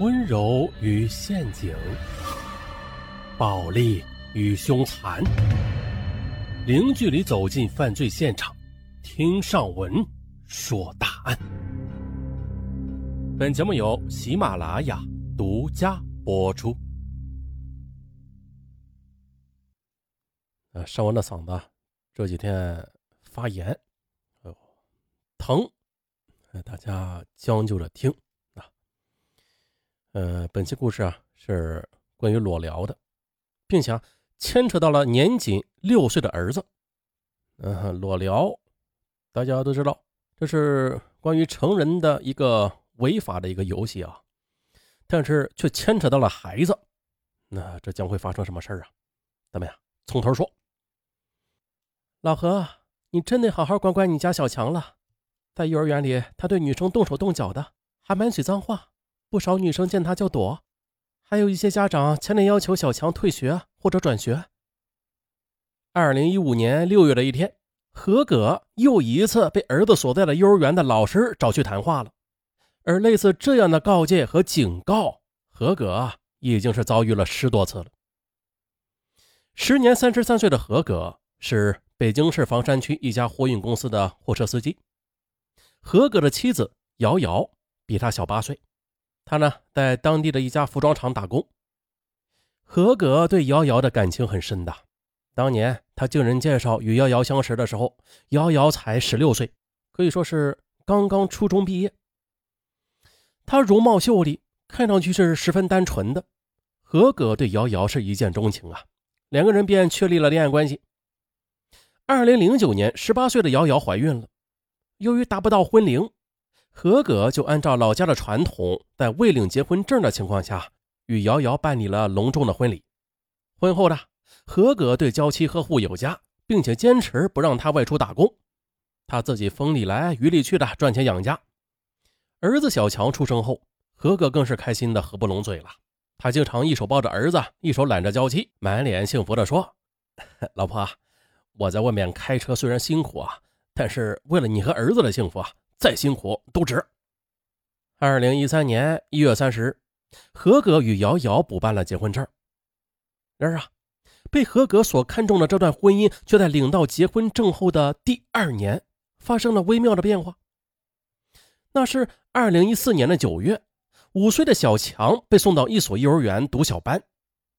温柔与陷阱，暴力与凶残，零距离走进犯罪现场，听上文说大案。本节目由喜马拉雅独家播出。呃，上文的嗓子这几天发炎，哎呦，疼，大家将就着听。呃，本期故事啊是关于裸聊的，并且啊牵扯到了年仅六岁的儿子。嗯，裸聊，大家都知道，这是关于成人的一个违法的一个游戏啊，但是却牵扯到了孩子，那这将会发生什么事儿啊？咱们呀从头说。老何，你真得好好管管你家小强了，在幼儿园里，他对女生动手动脚的，还满嘴脏话。不少女生见他就躲，还有一些家长强烈要求小强退学或者转学。二零一五年六月的一天，何葛又一次被儿子所在的幼儿园的老师找去谈话了，而类似这样的告诫和警告，何葛已经是遭遇了十多次了。时年三十三岁的何葛是北京市房山区一家货运公司的货车司机，何葛的妻子瑶瑶比他小八岁。他呢，在当地的一家服装厂打工。何葛对瑶瑶的感情很深的。当年他经人介绍与瑶瑶相识的时候，瑶瑶才十六岁，可以说是刚刚初中毕业。她容貌秀丽，看上去是十分单纯的。何葛对瑶瑶是一见钟情啊，两个人便确立了恋爱关系。二零零九年，十八岁的瑶瑶怀孕了，由于达不到婚龄。何葛就按照老家的传统，在未领结婚证的情况下，与瑶瑶办理了隆重的婚礼。婚后呢何葛对娇妻呵护有加，并且坚持不让她外出打工，他自己风里来雨里去的赚钱养家。儿子小强出生后，何葛更是开心的合不拢嘴了。他经常一手抱着儿子，一手揽着娇妻，满脸幸福的说：“ 老婆，我在外面开车虽然辛苦啊，但是为了你和儿子的幸福啊。”再辛苦都值。二零一三年一月三十日，何格与瑶瑶补办了结婚证。然而啊，被何格所看中的这段婚姻，却在领到结婚证后的第二年发生了微妙的变化。那是二零一四年的九月，五岁的小强被送到一所幼儿园读小班。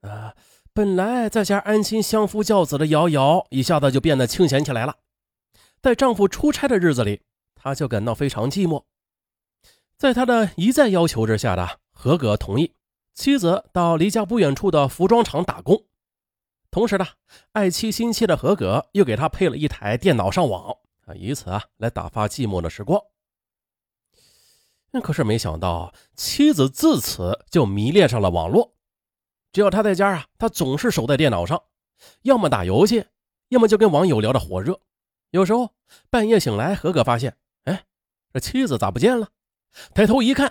啊，本来在家安心相夫教子的瑶瑶，一下子就变得清闲起来了。在丈夫出差的日子里。他就感到非常寂寞，在他的一再要求之下的何格同意妻子到离家不远处的服装厂打工，同时呢，爱妻心切的何格又给他配了一台电脑上网啊，以此啊来打发寂寞的时光。可是没想到，妻子自此就迷恋上了网络，只要他在家啊，他总是守在电脑上，要么打游戏，要么就跟网友聊得火热。有时候半夜醒来，何格发现。这妻子咋不见了？抬头一看，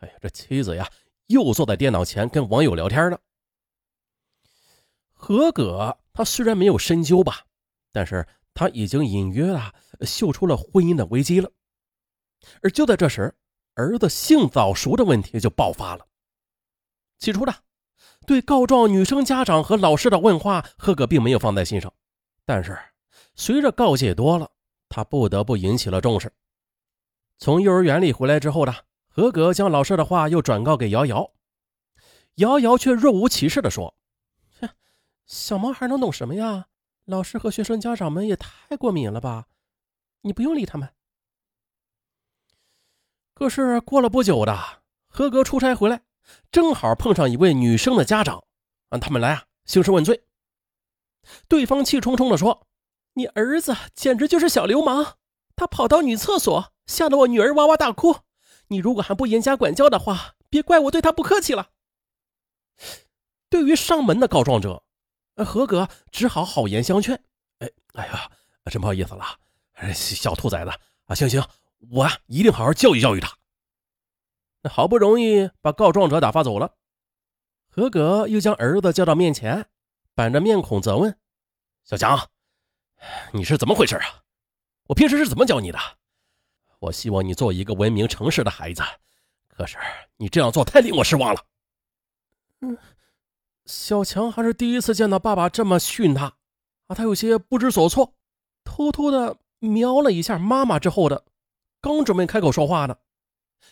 哎呀，这妻子呀，又坐在电脑前跟网友聊天呢。何葛他虽然没有深究吧，但是他已经隐约啊嗅出了婚姻的危机了。而就在这时，儿子性早熟的问题就爆发了。起初的对告状女生家长和老师的问话，何葛并没有放在心上，但是随着告诫多了，他不得不引起了重视。从幼儿园里回来之后呢，何格将老师的话又转告给瑶瑶，瑶瑶却若无其事地说：“哼，小毛孩能懂什么呀？老师和学生家长们也太过敏了吧？你不用理他们。”可是过了不久的，何格出差回来，正好碰上一位女生的家长，让他们来啊兴师问罪。对方气冲冲地说：“你儿子简直就是小流氓，他跑到女厕所。”吓得我女儿哇哇大哭，你如果还不严加管教的话，别怪我对她不客气了。对于上门的告状者，何格只好好言相劝。哎，哎呀，真不好意思了，小兔崽子啊！行行，我一定好好教育教育他。那好不容易把告状者打发走了，何格又将儿子叫到面前，板着面孔责问：“小强，你是怎么回事啊？我平时是怎么教你的？”我希望你做一个文明诚实的孩子，可是你这样做太令我失望了。嗯，小强还是第一次见到爸爸这么训他，啊，他有些不知所措，偷偷的瞄了一下妈妈之后的，刚准备开口说话呢，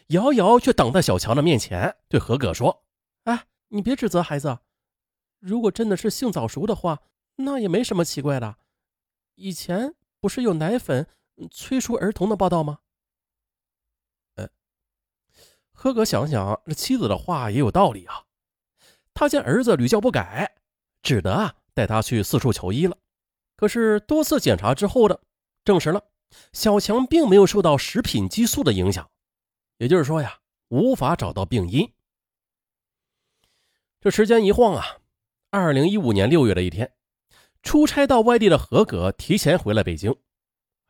瑶瑶却挡在小强的面前，对何葛说：“哎，你别指责孩子，如果真的是性早熟的话，那也没什么奇怪的。以前不是有奶粉催熟儿童的报道吗？”何葛想想，这妻子的话也有道理啊。他见儿子屡教不改，只得啊带他去四处求医了。可是多次检查之后的，证实了小强并没有受到食品激素的影响，也就是说呀，无法找到病因。这时间一晃啊，二零一五年六月的一天，出差到外地的何格提前回了北京。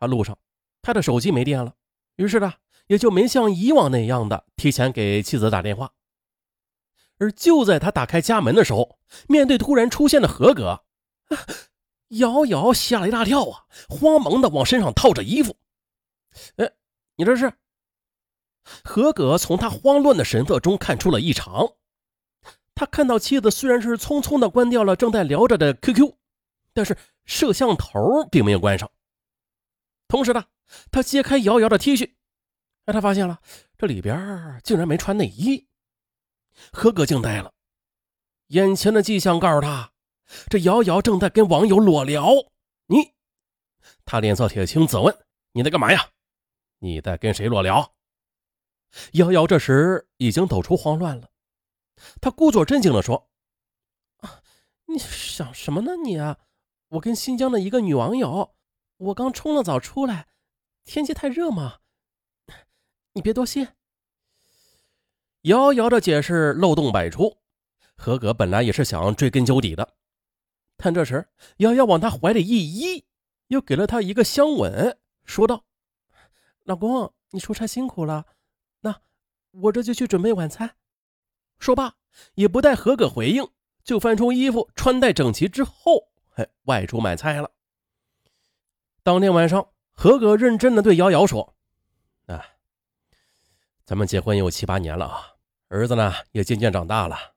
啊，路上他的手机没电了，于是呢。也就没像以往那样的提前给妻子打电话，而就在他打开家门的时候，面对突然出现的何葛，瑶瑶吓了一大跳啊，慌忙的往身上套着衣服。哎，你这是？何格从他慌乱的神色中看出了异常，他看到妻子虽然是匆匆的关掉了正在聊着的 QQ，但是摄像头并没有关上。同时呢，他揭开瑶瑶的 T 恤。哎他发现了，这里边竟然没穿内衣。何哥惊呆了，眼前的迹象告诉他，这瑶瑶正在跟网友裸聊。你，他脸色铁青，责问：“你在干嘛呀？你在跟谁裸聊？”瑶瑶这时已经走出慌乱了，他故作镇静地说：“啊，你想什么呢？你啊，我跟新疆的一个女网友，我刚冲了澡出来，天气太热嘛。”你别多心。瑶瑶的解释漏洞百出，何葛本来也是想追根究底的，但这时瑶瑶往他怀里一依，又给了他一个香吻，说道：“老公，你出差辛苦了，那我这就去准备晚餐。”说罢，也不待何葛回应，就翻出衣服，穿戴整齐之后，嘿，外出买菜了。当天晚上，何葛认真的对瑶瑶说：“。”咱们结婚有七八年了啊，儿子呢也渐渐长大了。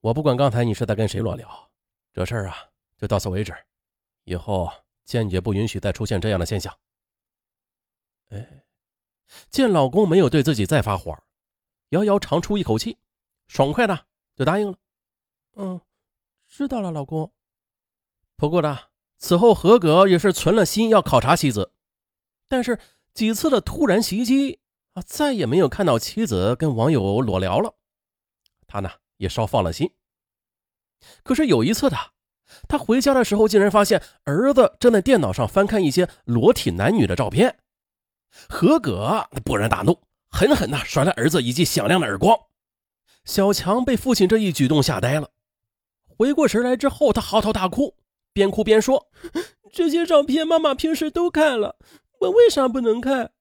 我不管刚才你是在跟谁裸聊，这事儿啊就到此为止，以后坚决不允许再出现这样的现象。哎，见老公没有对自己再发火，瑶瑶长出一口气，爽快的就答应了。嗯，知道了，老公。不过呢，此后何格也是存了心要考察妻子，但是几次的突然袭击。啊，再也没有看到妻子跟网友裸聊了，他呢也稍放了心。可是有一次，他他回家的时候，竟然发现儿子正在电脑上翻看一些裸体男女的照片。何葛勃然大怒，狠狠地甩了儿子一记响亮的耳光。小强被父亲这一举动吓呆了，回过神来之后，他嚎啕大哭，边哭边说：“ 这些照片妈妈平时都看了，我为啥不能看？”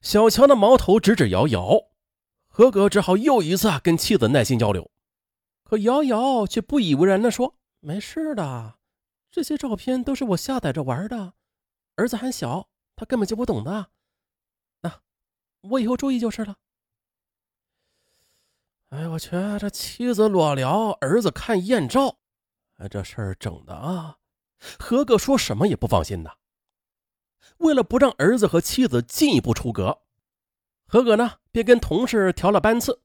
小强的矛头直指瑶瑶，何格只好又一次啊跟妻子耐心交流，可瑶瑶却不以为然地说：“没事的，这些照片都是我下载着玩的，儿子还小，他根本就不懂的。那我以后注意就是了。”哎我去，这妻子裸聊，儿子看艳照，哎，这事儿整的啊，何格说什么也不放心呐。为了不让儿子和妻子进一步出格，何葛呢便跟同事调了班次，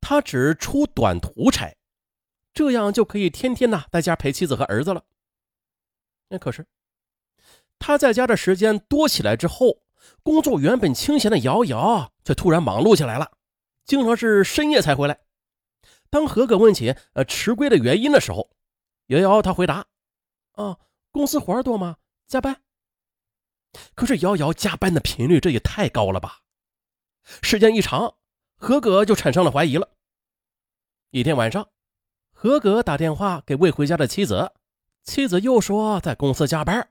他只出短途差，这样就可以天天呢在家陪妻子和儿子了。那可是他在家的时间多起来之后，工作原本清闲的瑶瑶却突然忙碌起来了，经常是深夜才回来。当何葛问起呃迟归的原因的时候，瑶瑶他回答：“啊，公司活多吗？加班。”可是瑶瑶加班的频率这也太高了吧？时间一长，何格就产生了怀疑了。一天晚上，何格打电话给未回家的妻子，妻子又说在公司加班。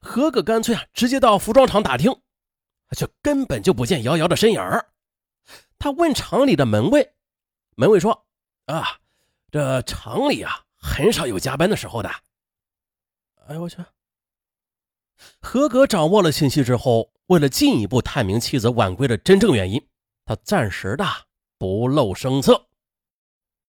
何格干脆啊，直接到服装厂打听，却根本就不见瑶瑶的身影他问厂里的门卫，门卫说：“啊，这厂里啊很少有加班的时候的。”哎呦我去！何格掌握了信息之后，为了进一步探明妻子晚归的真正原因，他暂时的不露声色。